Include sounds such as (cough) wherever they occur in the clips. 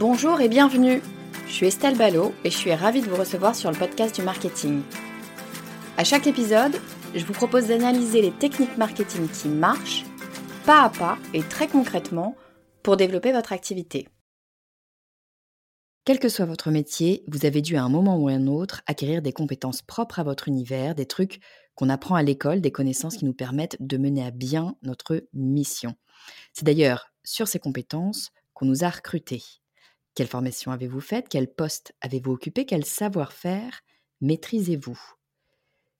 Bonjour et bienvenue. Je suis Estelle Ballot et je suis ravie de vous recevoir sur le podcast du marketing. À chaque épisode, je vous propose d'analyser les techniques marketing qui marchent, pas à pas et très concrètement, pour développer votre activité. Quel que soit votre métier, vous avez dû à un moment ou à un autre acquérir des compétences propres à votre univers, des trucs qu'on apprend à l'école, des connaissances qui nous permettent de mener à bien notre mission. C'est d'ailleurs sur ces compétences qu'on nous a recrutés. Quelle formation avez-vous faite? Quel poste avez-vous occupé? Quel savoir-faire maîtrisez-vous?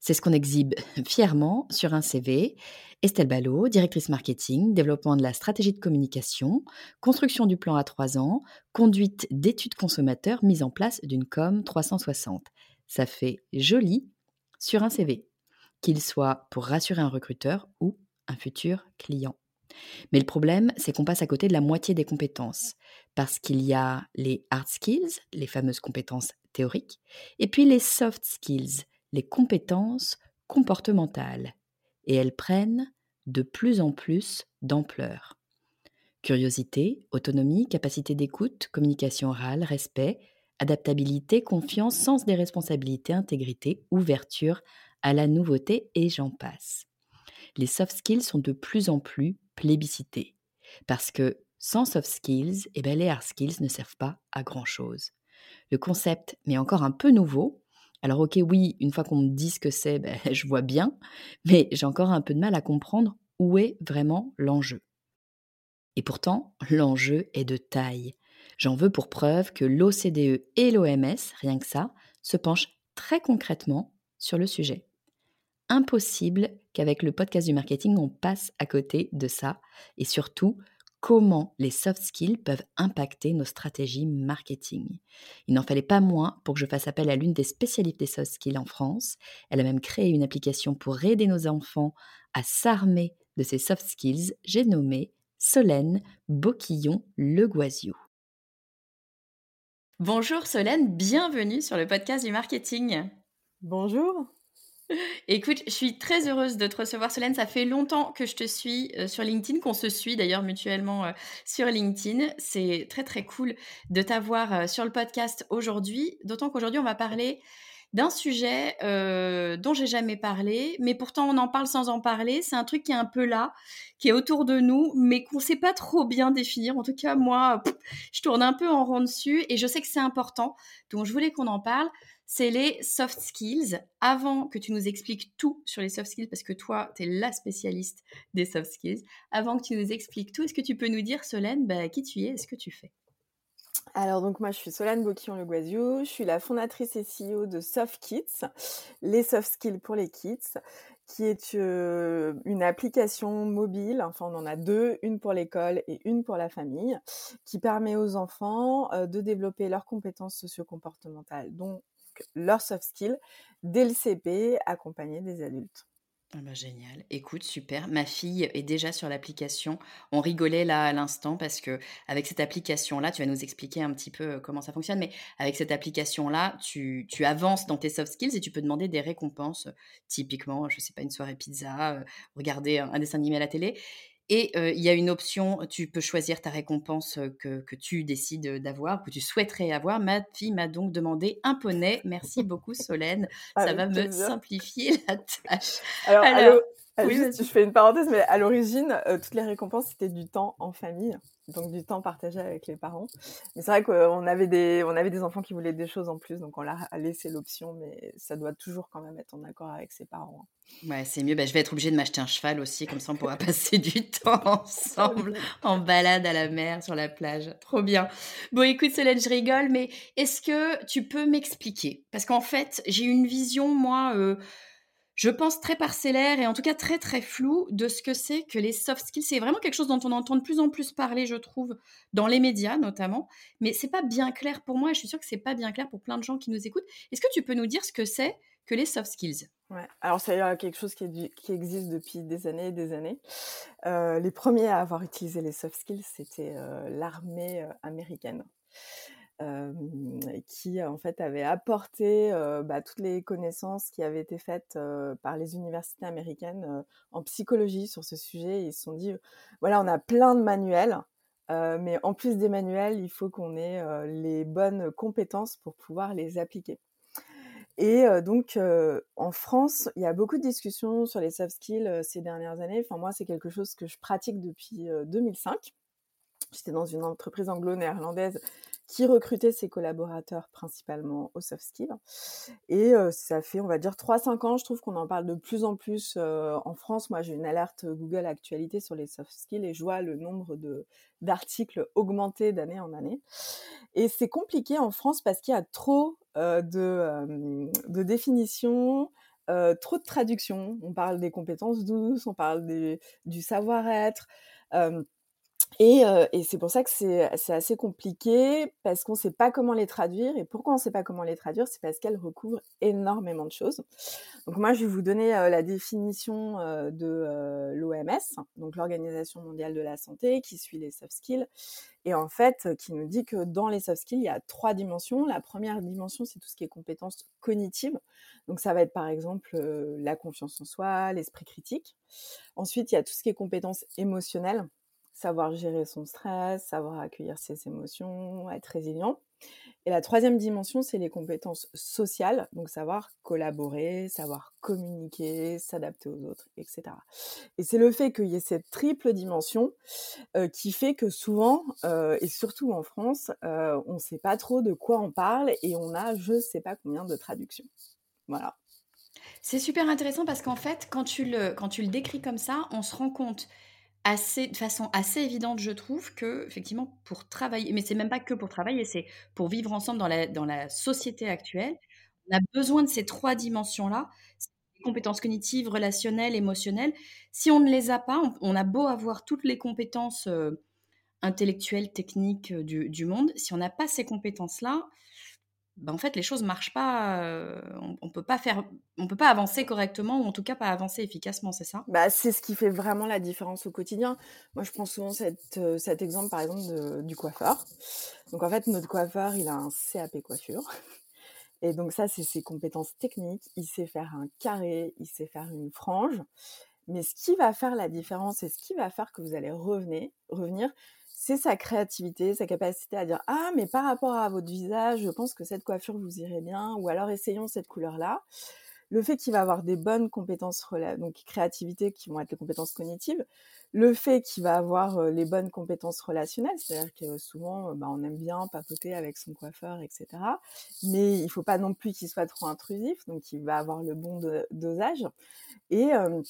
C'est ce qu'on exhibe (laughs) fièrement sur un CV. Estelle Ballot, directrice marketing, développement de la stratégie de communication, construction du plan à trois ans, conduite d'études consommateurs, mise en place d'une com 360. Ça fait joli sur un CV, qu'il soit pour rassurer un recruteur ou un futur client. Mais le problème, c'est qu'on passe à côté de la moitié des compétences, parce qu'il y a les hard skills, les fameuses compétences théoriques, et puis les soft skills, les compétences comportementales. Et elles prennent de plus en plus d'ampleur. Curiosité, autonomie, capacité d'écoute, communication orale, respect, adaptabilité, confiance, sens des responsabilités, intégrité, ouverture à la nouveauté et j'en passe. Les soft skills sont de plus en plus plébiscité. Parce que sans soft skills, et eh ben, les hard skills ne servent pas à grand-chose. Le concept m'est encore un peu nouveau. Alors ok, oui, une fois qu'on me dit ce que c'est, ben, (laughs) je vois bien, mais j'ai encore un peu de mal à comprendre où est vraiment l'enjeu. Et pourtant, l'enjeu est de taille. J'en veux pour preuve que l'OCDE et l'OMS, rien que ça, se penchent très concrètement sur le sujet impossible qu'avec le podcast du marketing, on passe à côté de ça. Et surtout, comment les soft skills peuvent impacter nos stratégies marketing. Il n'en fallait pas moins pour que je fasse appel à l'une des spécialistes des soft skills en France. Elle a même créé une application pour aider nos enfants à s'armer de ces soft skills. J'ai nommé Solène Boquillon Le Guazio. Bonjour Solène, bienvenue sur le podcast du marketing. Bonjour. Écoute, je suis très heureuse de te recevoir, Solène. Ça fait longtemps que je te suis euh, sur LinkedIn, qu'on se suit d'ailleurs mutuellement euh, sur LinkedIn. C'est très très cool de t'avoir euh, sur le podcast aujourd'hui, d'autant qu'aujourd'hui on va parler d'un sujet dont j'ai jamais parlé, mais pourtant on en parle sans en parler. C'est un truc qui est un peu là, qui est autour de nous, mais qu'on ne sait pas trop bien définir. En tout cas, moi, je tourne un peu en rond dessus et je sais que c'est important. Donc je voulais qu'on en parle c'est les soft skills. Avant que tu nous expliques tout sur les soft skills, parce que toi, tu es la spécialiste des soft skills, avant que tu nous expliques tout, est-ce que tu peux nous dire, Solène, bah, qui tu es et ce que tu fais? Alors donc moi je suis Solène Boquillon-Le je suis la fondatrice et CEO de Soft Kids, les soft skills pour les kids, qui est euh, une application mobile, enfin on en a deux, une pour l'école et une pour la famille, qui permet aux enfants euh, de développer leurs compétences socio-comportementales, dont leurs soft skills dès le CP, accompagnés des adultes. Ah bah génial. Écoute, super. Ma fille est déjà sur l'application. On rigolait là à l'instant parce que avec cette application-là, tu vas nous expliquer un petit peu euh, comment ça fonctionne, mais avec cette application-là, tu, avances dans tes soft skills et tu peux demander des récompenses. Typiquement, je sais pas, une soirée pizza, euh, regarder un, dessin animé à la télé. Et il y a une option, tu peux choisir ta récompense que, que tu décides d'avoir, que tu souhaiterais avoir. Ma fille m'a donc demandé un poney. Merci beaucoup Solène, (laughs) ça va me simplifier (laughs) la tâche. (laughs) Alors, oui, je fais une parenthèse, mais à l'origine, toutes les récompenses, c'était du temps en famille? Donc du temps partagé avec les parents. Mais c'est vrai qu'on avait des, on avait des enfants qui voulaient des choses en plus, donc on leur a laissé l'option, mais ça doit toujours quand même être en accord avec ses parents. Hein. Ouais, c'est mieux. Bah, je vais être obligée de m'acheter un cheval aussi, comme ça on pourra (laughs) passer du (laughs) temps ensemble en balade à la mer, sur la plage. Trop bien. Bon, écoute, Solène, je rigole, mais est-ce que tu peux m'expliquer? Parce qu'en fait, j'ai une vision, moi. Euh, je pense, très parcellaire et en tout cas très très flou de ce que c'est que les soft skills. C'est vraiment quelque chose dont on entend de plus en plus parler, je trouve, dans les médias notamment, mais c'est pas bien clair pour moi et je suis sûre que c'est pas bien clair pour plein de gens qui nous écoutent. Est-ce que tu peux nous dire ce que c'est que les soft skills? Ouais. Alors c'est quelque chose qui, existe depuis des années et des années. Euh, les premiers à avoir utilisé les soft skills, c'était euh, l'armée qui en fait avait apporté bah, toutes les connaissances qui avaient été faites par les universités américaines en psychologie sur ce sujet. Ils se sont dit, voilà, on a plein de manuels, mais en plus des manuels, il faut qu'on ait les bonnes compétences pour pouvoir les appliquer. Et donc, en France, il y a beaucoup de discussions sur les soft skills ces dernières années. Enfin, moi, c'est quelque chose que je pratique depuis 2005. J'étais dans une entreprise anglo-néerlandaise qui recrutait ses collaborateurs principalement aux soft skills. Et ça fait, on va dire, 3-5 ans, je trouve qu'on en parle de plus en plus en France. Moi, j'ai une alerte Google Actualité sur les soft skills et je vois le nombre de, d'articles augmenter d'année en année. Et c'est compliqué en France parce qu'il y a trop de, de définitions, trop de traductions. On parle des compétences douces, on parle du savoir-être. Et, et c'est pour ça que c'est assez compliqué parce qu'on ne sait pas comment les traduire. Et pourquoi on ne sait pas comment les traduire? C'est parce qu'elles recouvrent énormément de choses. Donc moi, je vais vous donner la définition de l'OMS, donc l'Organisation mondiale de la santé, qui suit les soft skills, et en fait, qui nous dit que dans les soft skills, il y a trois dimensions. La première dimension, c'est tout ce qui est compétences cognitives. Donc ça va être par exemple la confiance en soi, l'esprit critique. Ensuite, il y a tout ce qui est compétences émotionnelles savoir gérer son stress, savoir accueillir ses émotions, être résilient. Et la troisième dimension, c'est les compétences sociales, donc savoir collaborer, savoir communiquer, s'adapter aux autres, etc. Et c'est le fait qu'il y ait cette triple dimension euh, qui fait que souvent, euh, et surtout en France, euh, on ne sait pas trop de quoi on parle et on a je ne sais pas combien de traductions. Voilà. C'est super intéressant parce qu'en fait, quand tu, le, quand tu le décris comme ça, on se rend compte assez, de façon assez évidente, je trouve, que effectivement, pour travailler, mais c'est même pas que pour travailler, c'est pour vivre ensemble dans la, dans la société actuelle, on a besoin de ces trois dimensions-là, compétences cognitives, relationnelles, émotionnelles. Si on ne les a pas, on, a beau avoir toutes les compétences euh, intellectuelles, techniques euh, du, du, monde, si on n'a pas ces compétences-là, bah, en fait, les choses marchent pas. Euh, on, peut pas faire, on peut pas avancer correctement ou en tout cas pas avancer efficacement, c'est ça? Bah, c'est ce qui fait vraiment la différence au quotidien. Moi, je prends souvent cette, cet exemple, par exemple, du coiffeur. Donc, en fait, notre coiffeur, il a un CAP coiffure. (laughs) Et donc, ça, c'est ses compétences techniques. Il sait faire un carré, il sait faire une frange. Mais ce qui va faire la différence et ce qui va faire que vous allez revenir, revenir c'est sa créativité, sa capacité à dire ah mais par rapport à votre visage, je pense que cette coiffure vous irait bien, ou alors essayons cette couleur-là. Le fait qu'il va avoir des bonnes compétences donc créativité qui vont être les compétences cognitives, le fait qu'il va avoir les bonnes compétences relationnelles, c'est-à-dire que souvent bah, on aime bien papoter avec son coiffeur, etc. Mais il faut pas non plus qu'il soit trop intrusif, donc il va avoir le bon dosage et euh,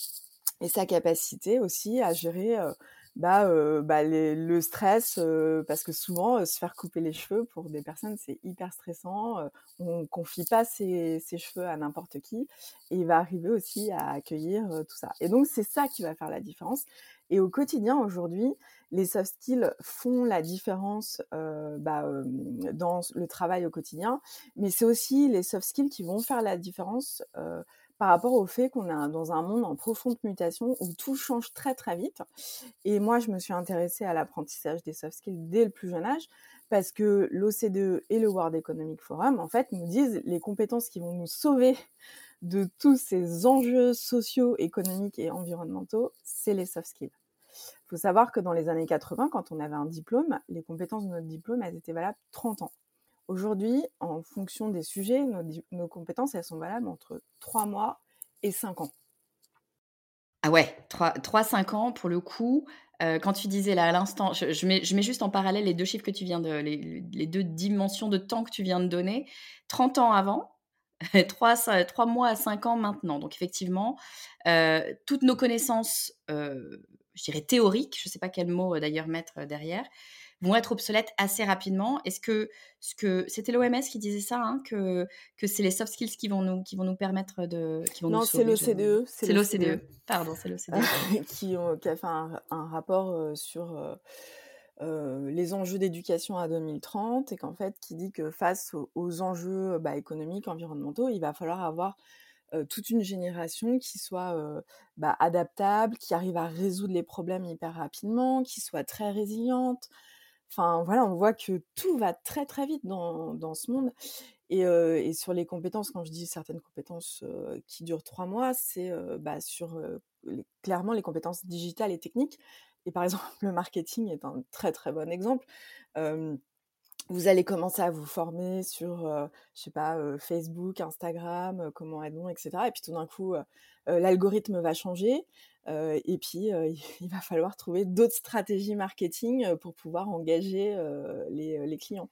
et sa capacité aussi à gérer euh, bah, bah le stress, parce que souvent, se faire couper les cheveux pour des personnes, c'est hyper stressant. on confie pas ses, ses cheveux à n'importe qui. Et il va arriver aussi à accueillir tout ça. Et donc, c'est ça qui va faire la différence. Et au quotidien, aujourd'hui, les soft skills font la différence bah, dans le travail au quotidien, mais c'est aussi les soft skills qui vont faire la différence par rapport au fait qu'on est dans un monde en profonde mutation où tout change très très vite. Et moi, je me suis intéressée à l'apprentissage des soft skills dès le plus jeune âge parce que l'OCDE et le World Economic Forum, en fait, nous disent les compétences qui vont nous sauver de tous ces enjeux sociaux, économiques et environnementaux, c'est les soft skills. Il faut savoir que dans les années 80, quand on avait un diplôme, les compétences de notre diplôme, elles étaient valables 30 ans. Aujourd'hui, en fonction des sujets, nos, compétences, elles sont valables entre 3 mois et 5 ans. Ah ouais, 3-5 ans pour le coup. Euh, quand tu disais là à l'instant, je, mets, juste en parallèle les deux chiffres que tu viens de, les, deux dimensions de temps que tu viens de donner. 30 ans avant, (laughs) 3, 3 mois à 5 ans maintenant. Donc effectivement, euh, toutes nos connaissances, euh, je dirais théoriques, je ne sais pas quel mot d'ailleurs mettre derrière, vont être obsolètes assez rapidement. Est-ce que, ce que c'était l'OMS qui disait ça, hein, que, que c'est les soft skills qui vont nous, qui vont nous permettre de. Qui vont non, c'est l'OCDE. C'est l'OCDE. Pardon, c'est l'OCDE. (laughs) qui, qui, a fait un, rapport euh, sur. Euh, euh, les enjeux d'éducation à 2030 et qu'en fait qui dit que face aux, enjeux bah, économiques, environnementaux, il va falloir avoir toute une génération qui soit bah, adaptable, qui arrive à résoudre les problèmes hyper rapidement, qui soit très résiliente, Enfin, voilà, on voit que tout va très très vite dans, dans ce monde. Et, et, sur les compétences, quand je dis certaines compétences qui durent trois mois, c'est bah, sur clairement les compétences digitales et techniques. Et par (laughs) exemple, le marketing est un très très bon exemple. vous allez commencer à vous former sur, je sais pas, Facebook, Instagram, comment être bon, etc. Et puis tout d'un coup, l'algorithme va changer. Et puis, (laughs) il va falloir trouver d'autres stratégies marketing pour pouvoir engager les, clients.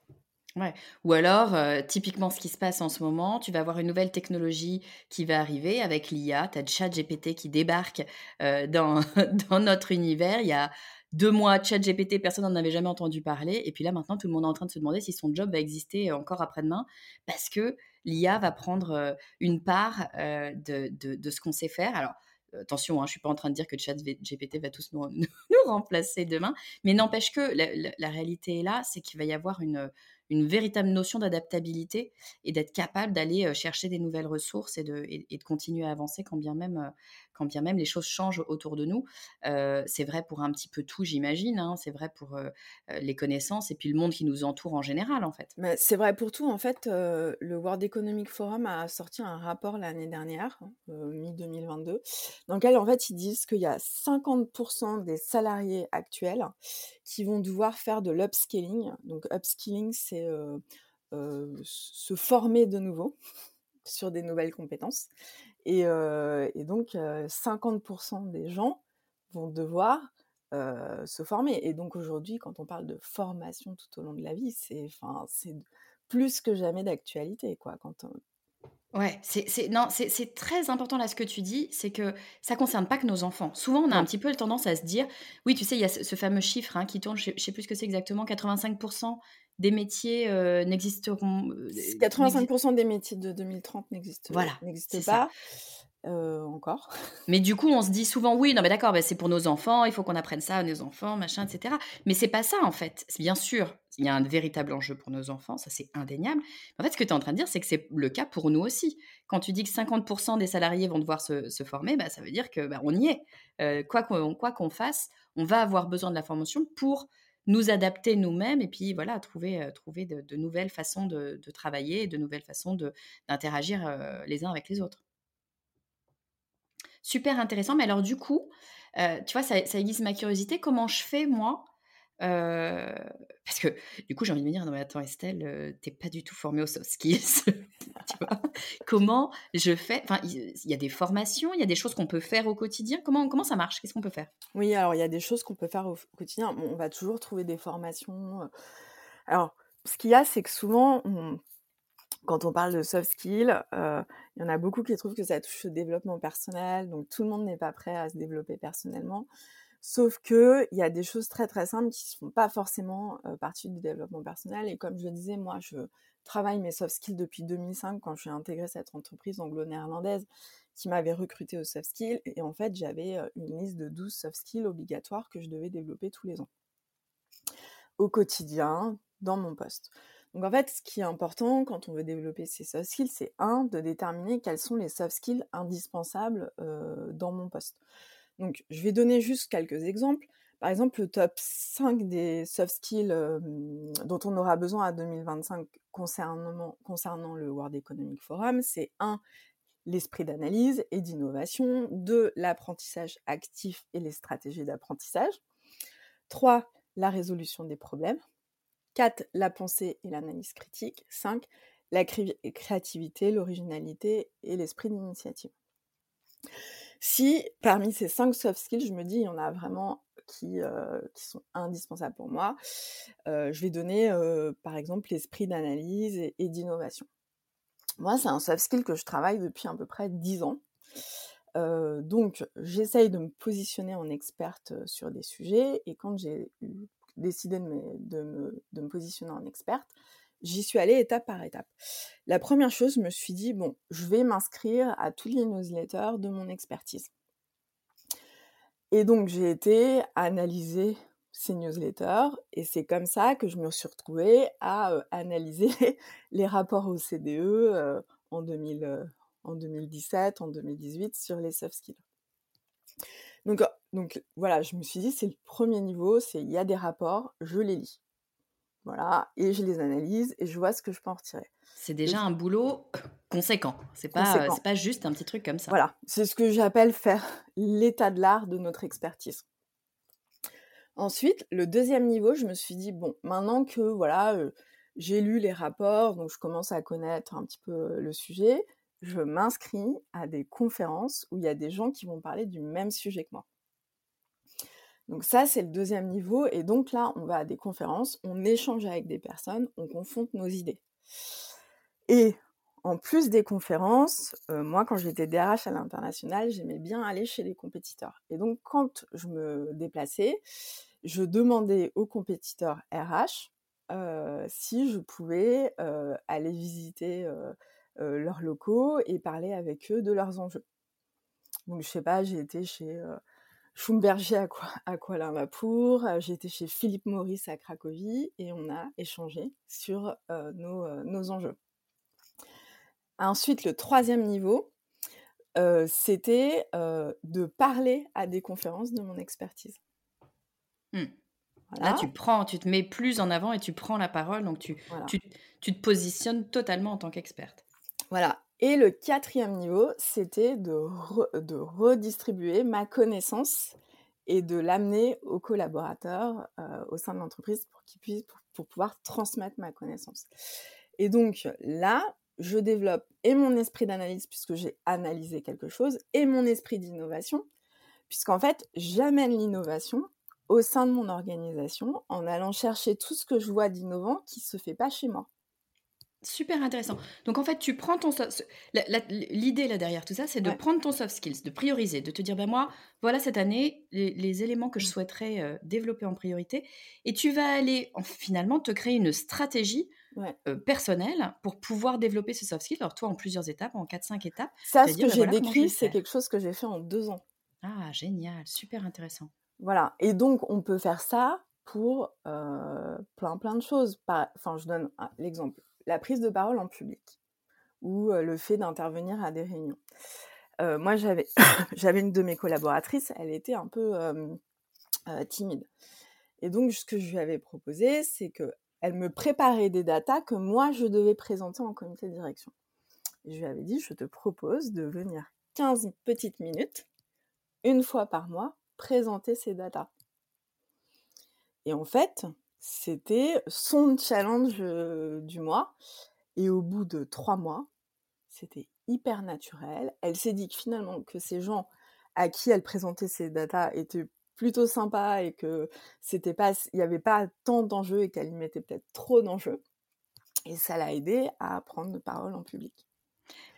Ou alors, typiquement, ce qui se passe en ce moment, tu vas avoir une nouvelle technologie qui va arriver avec l'IA. Tu as ChatGPT qui débarque dans, (laughs) dans notre univers. Il y a deux mois, ChatGPT, personne n'en avait jamais entendu parler. Et puis là, maintenant, tout le monde est en train de se demander si son job va exister encore après-demain parce que l'IA va prendre une part de, de, ce qu'on sait faire. Alors, attention, hein, je ne suis pas en train de dire que ChatGPT va tous (laughs) nous, remplacer demain, mais n'empêche que la, réalité est là, c'est qu'il va y avoir une, véritable notion d'adaptabilité et d'être capable d'aller chercher des nouvelles ressources et de, et, de continuer à avancer quand bien même, quand bien même les choses changent autour de nous. c'est vrai pour un petit peu tout, j'imagine. Hein, c'est vrai pour les connaissances et puis le monde qui nous entoure en général, en fait. Mais c'est vrai pour tout. En fait, le World Economic Forum a sorti un rapport l'année dernière, hein, mi-2022, dans lequel, en fait, ils disent qu'il y a 50% des salariés actuels qui vont devoir faire de l'upskilling. Donc, upskilling, c'est se former de nouveau sur des nouvelles compétences. Et, donc, 50% des gens vont devoir se former. Et donc, aujourd'hui, quand on parle de formation tout au long de la vie, c'est plus que jamais d'actualité. quoi. Quand Ouais, c'est non, c'est très important là ce que tu dis, c'est que ça concerne pas que nos enfants. Souvent, on a un petit peu tendance à se dire, oui, tu sais, il y a ce, fameux chiffre hein, qui tourne, je sais, sais plus ce que c'est exactement, 85% des métiers n'existeront. 85% des métiers de 2030 n'existent voilà, pas. encore. Mais du coup, on se dit souvent oui, non mais d'accord, bah, c'est pour nos enfants, il faut qu'on apprenne ça à nos enfants, machin, etc. Mais c'est pas ça en fait. Bien sûr, il y a un véritable enjeu pour nos enfants, ça c'est indéniable. En fait, ce que tu es en train de dire, c'est que c'est le cas pour nous aussi. Quand tu dis que 50% des salariés vont devoir se, former, bah, ça veut dire que bah, on y est. quoi qu'on fasse, on va avoir besoin de la formation pour nous adapter nous-mêmes et puis voilà, trouver, euh, trouver de, nouvelles façons de, travailler et de nouvelles façons d'interagir euh, les uns avec les autres. Super intéressant. Mais alors du coup, euh, tu vois, ça, ça ma curiosité. Comment je fais, moi, parce que du coup, j'ai envie de me dire, non mais attends Estelle, t'es pas du tout formée aux soft skills. (laughs) comment je fais? Enfin, il y, a des formations, il y a des choses qu'on peut faire au quotidien? Comment, comment ça marche? Qu'est-ce qu'on peut faire? Oui, alors il y a des choses qu'on peut faire au quotidien. on va toujours trouver des formations. Alors, ce qu'il y a, c'est que souvent, quand on parle de soft skills, il y en a beaucoup qui trouvent que ça touche au développement personnel, donc tout le monde n'est pas prêt à se développer personnellement. Sauf que il y a des choses très très simples qui ne font pas forcément partie du développement personnel. Et comme je le disais, moi, je travaille mes soft skills depuis 2005 quand je suis intégrée cette entreprise anglo-néerlandaise qui m'avait recruté aux soft skills. Et en fait, j'avais une liste de 12 soft skills obligatoires que je devais développer tous les ans. Au quotidien, dans mon poste. Donc en fait, ce qui est important quand on veut développer ces soft skills, c'est un, de déterminer quels sont les soft skills indispensables dans mon poste. Donc, je vais donner juste quelques exemples. Par exemple, le top 5 des soft skills dont on aura besoin à 2025 concernant, concernant le World Economic Forum, c'est 1. L'esprit d'analyse et d'innovation. 2. L'apprentissage actif et les stratégies d'apprentissage. 3. La résolution des problèmes. 4. La pensée et l'analyse critique. 5. La créativité, l'originalité et l'esprit d'initiative. Si parmi ces cinq soft skills, je me dis, il y en a vraiment qui, euh, sont indispensables pour moi, euh, je vais donner euh, par exemple l'esprit d'analyse et, d'innovation. Moi, c'est un soft skill que je travaille depuis à peu près 10 ans. donc, j'essaye de me positionner en experte sur des sujets et quand j'ai décidé de me positionner en experte, j'y suis allée étape par étape. La première chose, je me suis dit, bon, je vais m'inscrire à tous les newsletters de mon expertise. Et donc, j'ai été analyser ces newsletters et c'est comme ça que je me suis retrouvée à euh, analyser (laughs) les rapports au CDE euh, en, 2000, en 2017, en 2018 sur les soft skills. Donc, donc voilà, je me suis dit, c'est le premier niveau, c'est il y a des rapports, je les lis. Voilà, et je les analyse et je vois ce que je peux en retirer. C'est déjà un boulot conséquent. C'est pas, pas juste un petit truc comme ça. Voilà, c'est ce que j'appelle faire l'état de l'art de notre expertise. Ensuite, le deuxième niveau, je me suis dit bon, maintenant que voilà, euh, j'ai lu les rapports, donc je commence à connaître un petit peu le sujet, je m'inscris à des conférences où il y a des gens qui vont parler du même sujet que moi. Donc ça, c'est le deuxième niveau. Et donc là, on va à des conférences, on échange avec des personnes, on confronte nos idées. Et en plus des conférences, euh, moi, quand j'étais DRH à l'international, j'aimais bien aller chez les compétiteurs. Et donc, quand je me déplaçais, je demandais aux compétiteurs RH euh, si je pouvais euh, aller visiter leurs locaux et parler avec eux de leurs enjeux. Donc, je sais pas, j'ai été chez Schumberger à, à Kuala Lumpur, j'ai été chez Philippe Maurice à Cracovie et on a échangé sur nos, nos enjeux. Ensuite, le troisième niveau, c'était de parler à des conférences de mon expertise. Mmh. Là, tu prends, tu te mets plus en avant et tu prends la parole, donc tu, tu, te positionnes totalement en tant qu'experte. Voilà. Et le quatrième niveau, c'était de, redistribuer ma connaissance et de l'amener aux collaborateurs au sein de l'entreprise pour qu'ils puissent pouvoir transmettre ma connaissance. Et donc là, je développe et mon esprit d'analyse puisque j'ai analysé quelque chose et mon esprit d'innovation puisqu'en fait j'amène l'innovation au sein de mon organisation en allant chercher tout ce que je vois d'innovant qui se fait pas chez moi. Super intéressant. Donc en fait, tu prends ton l'idée là derrière tout ça, c'est de prendre ton soft skills, de prioriser, de te dire ben moi, voilà cette année les, éléments que je souhaiterais euh, développer en priorité, et tu vas aller finalement te créer une stratégie euh, personnelle pour pouvoir développer ce soft skills. Alors toi en plusieurs étapes, en 4-5 étapes. Ça, ce que ben j'ai décrit, c'est quelque chose que j'ai fait en deux ans. Ah génial, super intéressant. Voilà. Et donc on peut faire ça pour euh, plein plein de choses. Enfin, je donne l'exemple la prise de parole en public ou le fait d'intervenir à des réunions. moi, j'avais, (coughs) (coughs) j'avais une de mes collaboratrices, elle était un peu timide. Et donc, ce que je lui avais proposé, c'est que elle me préparait des datas que moi, je devais présenter en comité de direction. Et je lui avais dit, je te propose de venir 15 petites minutes, une fois par mois, présenter ces datas. Et en fait, c'était son challenge du mois. Et au bout de trois mois, c'était hyper naturel. Elle s'est dit que finalement que ces gens à qui elle présentait ses datas étaient plutôt sympas et que c'était pas, il n'y avait pas tant d'enjeux et qu'elle y mettait peut-être trop d'enjeux. Et ça l'a aidé à prendre de parole en public.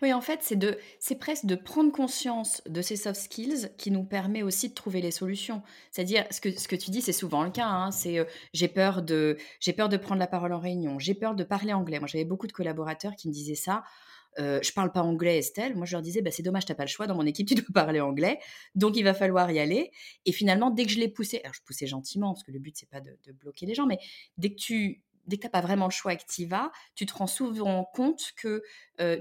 Oui, en fait, c'est de, c'est presque de prendre conscience de ces soft skills qui nous permet aussi de trouver les solutions. C'est-à-dire, ce que, ce que tu dis, c'est souvent le cas. Hein, c'est euh, j'ai peur de, j'ai peur de prendre la parole en réunion, j'ai peur de parler anglais. Moi, j'avais beaucoup de collaborateurs qui me disaient ça. Euh, je parle pas anglais, Estelle. Moi, je leur disais, bah, c'est dommage, t'as pas le choix. Dans mon équipe, (laughs) tu dois parler anglais, donc il va falloir y aller. Et finalement, dès que je l'ai poussé, alors je poussais gentiment parce que le but c'est pas de, de bloquer les gens, mais dès que tu dès que tu n'as pas vraiment le choix et tu te rends souvent compte que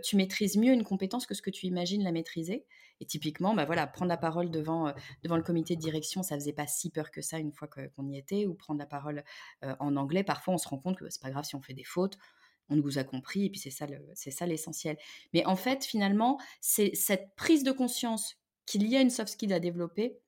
tu maîtrises mieux une compétence que ce que tu imagines la maîtriser. Et typiquement, bah voilà, prendre la parole devant, devant le comité de direction, ça faisait pas si peur que ça une fois qu'on y était, ou prendre la parole en anglais, parfois on se rend compte que c'est pas grave si on fait des fautes, on nous a compris, et puis c'est ça, c'est ça l'essentiel. Mais en fait, finalement, c'est cette prise de conscience qu'il y a une soft skill à développer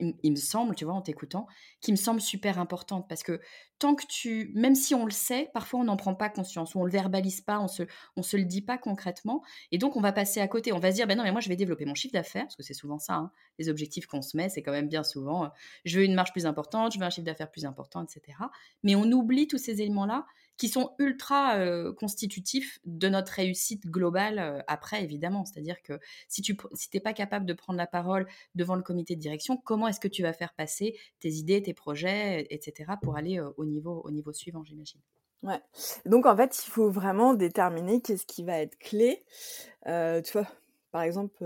il, me semble, tu vois, en t'écoutant, qui me semble super importante parce que tant que tu, même si on le sait, parfois on n'en prend pas conscience ou on le verbalise pas, on se, on se le dit pas concrètement et donc on va passer à côté. On va se dire, ben non, mais moi je vais développer mon chiffre d'affaires parce que c'est souvent ça, hein, les objectifs qu'on se met, c'est quand même bien souvent, je veux une marge plus importante, je veux un chiffre d'affaires plus important, etc. Mais on oublie tous ces éléments-là qui sont ultra euh, constitutifs de notre réussite globale euh, après, évidemment. C'est-à-dire que si tu si pas capable de prendre la parole devant le comité de direction, comment est-ce que tu vas faire passer tes idées, tes projets, etc., pour aller euh, au, niveau, au niveau suivant, j'imagine? Ouais. Donc, en fait, il faut vraiment déterminer qu'est-ce qui va être clé. tu vois, par exemple,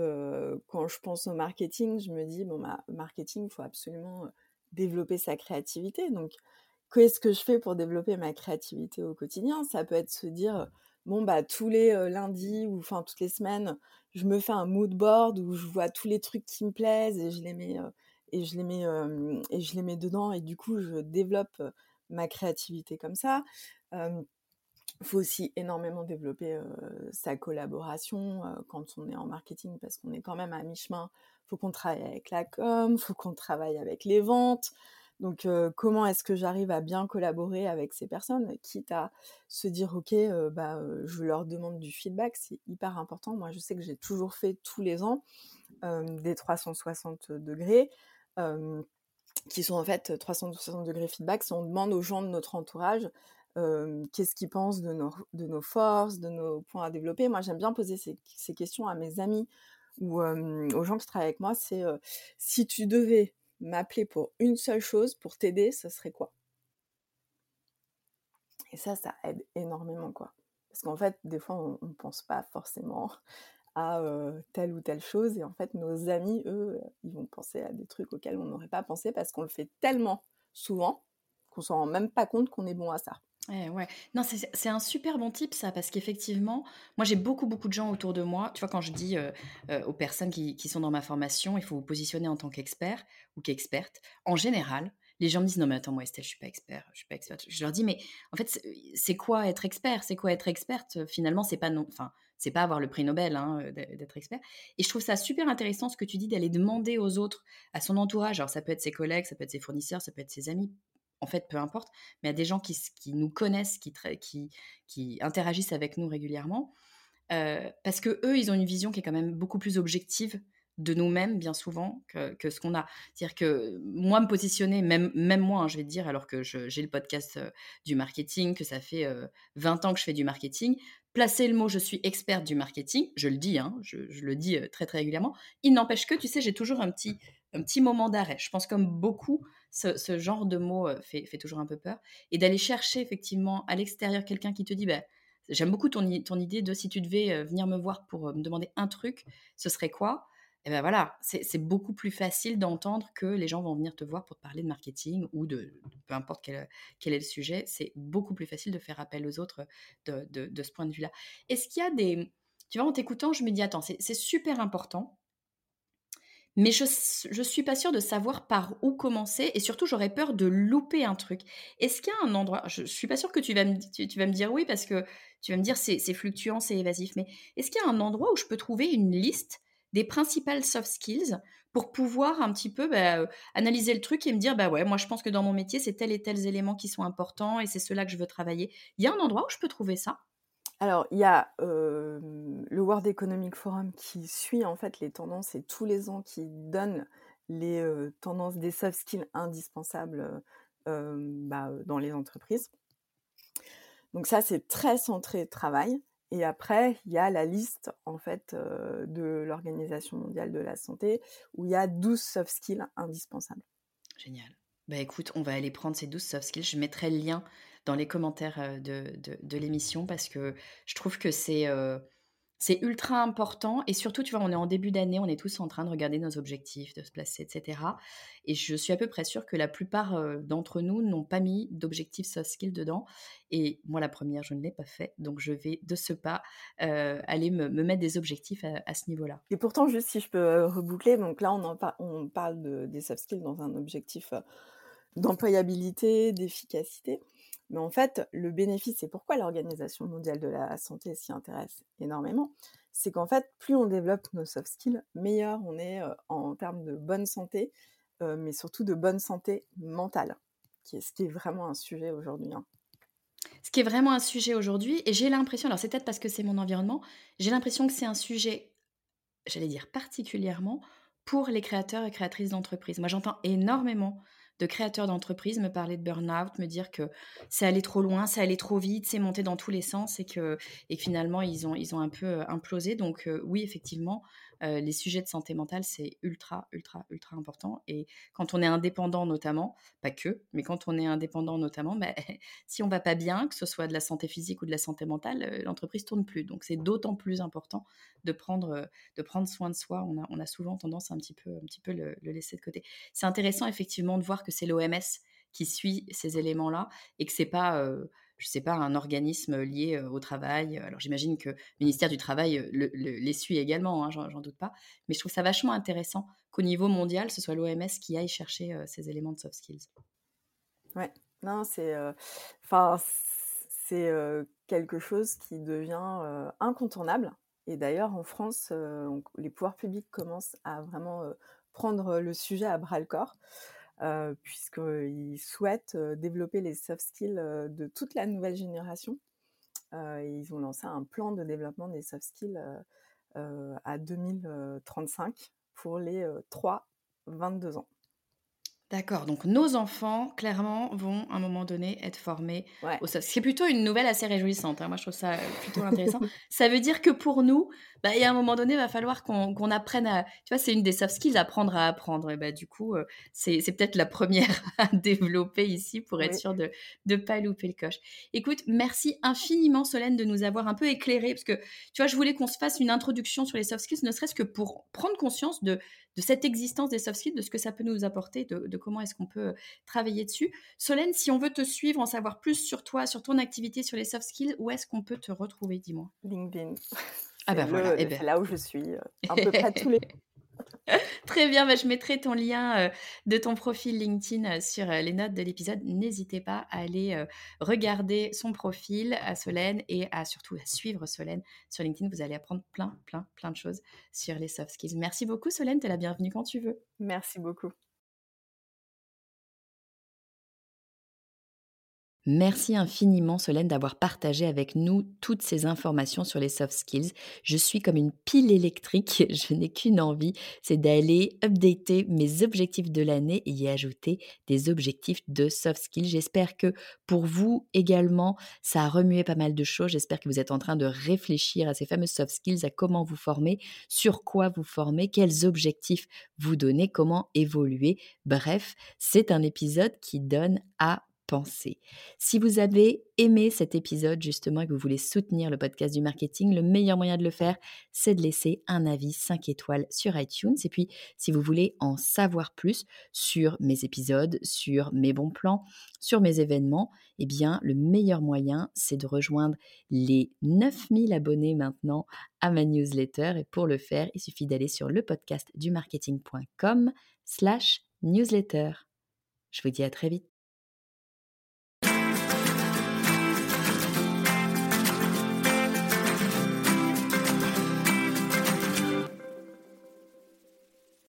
quand je pense au marketing, je me dis, bon, ma marketing, il faut absolument développer sa créativité. Donc, qu'est-ce que je fais pour développer ma créativité au quotidien? Ça peut être se dire, bon, bah, tous les lundis ou enfin toutes les semaines, je me fais un mood board où je vois tous les trucs qui me plaisent et je les mets, et je les mets, et je les mets dedans et du coup, je développe ma créativité comme ça. Il faut aussi énormément développer sa collaboration quand on est en marketing parce qu'on est quand même à mi-chemin. Il faut qu'on travaille avec la com, il faut qu'on travaille avec les ventes. Donc, comment est-ce que j'arrive à bien collaborer avec ces personnes, quitte à se dire, OK, bah, je leur demande du feedback, c'est hyper important. Moi, je sais que j'ai toujours fait tous les ans des 360 degrés, qui sont en fait 360 degrés feedback. Si on demande aux gens de notre entourage qu'est-ce qu'ils pensent de nos, forces, de nos points à développer, moi, j'aime bien poser ces, questions à mes amis ou aux gens qui travaillent avec moi. C'est si tu devais m'appeler pour une seule chose, pour t'aider, ce serait quoi? Et ça, ça aide énormément, quoi. Parce qu'en fait, des fois, on ne pense pas forcément (laughs) à telle ou telle chose, et en fait, nos amis, eux, ils vont penser à des trucs auxquels on n'aurait pas pensé parce qu'on le fait tellement souvent qu'on s'en rend même pas compte qu'on est bon à ça. Eh ouais. Non, c'est un super bon type ça, parce qu'effectivement, moi j'ai beaucoup beaucoup de gens autour de moi. Tu vois, quand je dis euh, euh, aux personnes qui, qui sont dans ma formation, il faut vous positionner en tant qu'expert ou qu'experte. En général, les gens me disent non mais attends moi Estelle, je suis pas expert, je suis pas experte. Je leur dis mais en fait c'est quoi être expert? C'est quoi être experte? Finalement c'est pas non, enfin c'est pas avoir le prix Nobel hein, d'être expert. Et je trouve ça super intéressant ce que tu dis d'aller demander aux autres, à son entourage. Alors ça peut être ses collègues, ça peut être ses fournisseurs, ça peut être ses amis, en fait, peu importe, mais à des gens qui, nous connaissent, qui, interagissent avec nous régulièrement, parce que eux, ils ont une vision qui est quand même beaucoup plus objective de nous-mêmes, bien souvent, que, ce qu'on a. C'est-à-dire que moi, me positionner, même, moi, hein, je vais te dire, alors que j'ai le podcast du marketing, que ça fait 20 euh, ans que je fais du marketing, placer le mot je suis experte du marketing, je le dis, hein, je, le dis très très régulièrement, il n'empêche que, tu sais, j'ai toujours un petit, un petit moment d'arrêt. Je pense comme beaucoup, ce, genre de mot euh, fait, toujours un peu peur. Et d'aller chercher effectivement à l'extérieur quelqu'un qui te dit, bah, j'aime beaucoup ton, ton, idée de si tu devais euh, venir me voir pour euh, me demander un truc, ce serait quoi? Et ben voilà, c'est beaucoup plus facile d'entendre que les gens vont venir te voir pour te parler de marketing ou de, peu importe quel, quel, est le sujet. C'est beaucoup plus facile de faire appel aux autres de, de ce point de vue-là. Est-ce qu'il y a des... Tu vois, en t'écoutant, je me dis, attends, c'est super important mais je ne suis pas sûre de savoir par où commencer et surtout j'aurais peur de louper un truc. Est-ce qu'il y a un endroit, je, ne suis pas sûre que tu vas, me, tu, vas me dire oui parce que tu vas me dire c'est, fluctuant, c'est évasif, mais est-ce qu'il y a un endroit où je peux trouver une liste des principales soft skills pour pouvoir un petit peu bah, analyser le truc et me dire bah ouais moi je pense que dans mon métier c'est tel et tels éléments qui sont importants et c'est cela que je veux travailler. Il y a un endroit où je peux trouver ça? Alors, il y a le World Economic Forum qui suit en fait les tendances et tous les ans qui donne les tendances des soft skills indispensables bah, dans les entreprises. Donc ça, c'est très centré travail. Et après, il y a la liste en fait de l'Organisation mondiale de la santé où il y a 12 soft skills indispensables. Génial. Bah écoute, on va aller prendre ces 12 soft skills. Je mettrai le lien dans les commentaires de, l'émission parce que je trouve que c'est ultra important et surtout, tu vois, on est en début d'année, on est tous en train de regarder nos objectifs, de se placer, etc. Et je suis à peu près sûre que la plupart d'entre nous n'ont pas mis d'objectifs soft skills dedans. Et moi, la première, je ne l'ai pas fait. Donc, je vais de ce pas aller me, mettre des objectifs à, ce niveau-là. Et pourtant, juste si je peux reboucler, donc là, on, parle de, des soft skills dans un objectif d'employabilité, d'efficacité. Mais en fait, le bénéfice, c'est pourquoi l'Organisation mondiale de la santé s'y intéresse énormément, c'est qu'en fait, plus on développe nos soft skills, meilleur on est en termes de bonne santé, mais surtout de bonne santé mentale, qui est ce qui est vraiment un sujet aujourd'hui. Hein. Ce qui est vraiment un sujet aujourd'hui, et j'ai l'impression, alors c'est peut-être parce que c'est mon environnement, j'ai l'impression que c'est un sujet, j'allais dire particulièrement, pour les créateurs et créatrices d'entreprises. Moi, j'entends énormément de créateurs d'entreprises me parler de burn-out, me dire que c'est allé trop loin, c'est allé trop vite, c'est monté dans tous les sens et que et finalement ils ont, un peu euh, implosé. Donc euh, oui, effectivement, euh, les sujets de santé mentale, c'est ultra, ultra, ultra important. Et quand on est indépendant notamment, pas que, mais quand on est indépendant notamment, bah, (laughs) si on va pas bien, que ce soit de la santé physique ou de la santé mentale, euh, l'entreprise tourne plus. Donc c'est d'autant plus important de prendre, euh, de prendre soin de soi. On a, souvent tendance à un petit peu, un petit peu le, laisser de côté. C'est intéressant effectivement de voir que c'est l'OMS qui suit ces éléments-là et que c'est pas je sais pas, un organisme lié au travail. Alors j'imagine que le ministère du Travail les suit également, hein, j'en doute pas. Mais je trouve ça vachement intéressant qu'au niveau mondial, ce soit l'OMS qui aille chercher ces éléments de soft skills. Ouais, non, c'est quelque chose qui devient incontournable. Et d'ailleurs, en France, les pouvoirs publics commencent à vraiment prendre le sujet à bras le corps. Euh, puisqu'ils souhaitent développer les soft skills de toute la nouvelle génération. ils ont lancé un plan de développement des soft skills à 2035 pour les 3-22 ans. D'accord, donc nos enfants, clairement, vont à un moment donné être formés au soft C'est plutôt une nouvelle assez réjouissante. Hein. Moi, je trouve ça plutôt (laughs) intéressant. ça veut dire que pour nous, bah, il y a un moment donné, il va falloir qu'on apprenne à. Tu vois, c'est une des soft skills, apprendre à apprendre. Et bah, du coup, c'est peut-être la première (laughs) à développer ici pour être sûr de ne pas louper le coche. Écoute, merci infiniment, Solène, de nous avoir un peu éclairé. Parce que, tu vois, je voulais qu'on se fasse une introduction sur les soft skills, ne serait-ce que pour prendre conscience de de cette existence des soft skills, de ce que ça peut nous apporter, de, comment est-ce qu'on peut travailler dessus. Solène, si on veut te suivre, en savoir plus sur toi, sur ton activité, sur les soft skills, où est-ce qu'on peut te retrouver, dis-moi? LinkedIn. (laughs) Ah ben voilà, eh ben. c'est là où je suis, euh, un peu près tous les (laughs) Très bien, bah, je mettrai ton lien euh, de ton profil LinkedIn euh, sur euh, les notes de l'épisode. N'hésitez pas à aller regarder son profil à Solène et à surtout à suivre Solène sur LinkedIn. Vous allez apprendre plein, plein, plein de choses sur les soft skills. Merci beaucoup Solène, tu es la bienvenue quand tu veux. Merci beaucoup. Merci infiniment Solène d'avoir partagé avec nous toutes ces informations sur les soft skills. Je suis comme une pile électrique, (laughs) je n'ai qu'une envie, c'est d'aller updater mes objectifs de l'année et y ajouter des objectifs de soft skills. J'espère que pour vous également, ça a remué pas mal de choses. J'espère que vous êtes en train de réfléchir à ces fameux soft skills, à comment vous former, sur quoi vous former, quels objectifs vous donner, comment évoluer. Bref, c'est un épisode qui donne à si vous avez aimé cet épisode justement et que vous voulez soutenir le podcast du marketing, le meilleur moyen de le faire, c'est de laisser un avis 5 étoiles sur iTunes. Et puis, si vous voulez en savoir plus sur mes épisodes, sur mes bons plans, sur mes événements, eh bien, le meilleur moyen, c'est de rejoindre les 9000 abonnés maintenant à ma newsletter. Et pour le faire, il suffit d'aller sur le podcast du marketing.com slash newsletter. Je vous dis à très vite.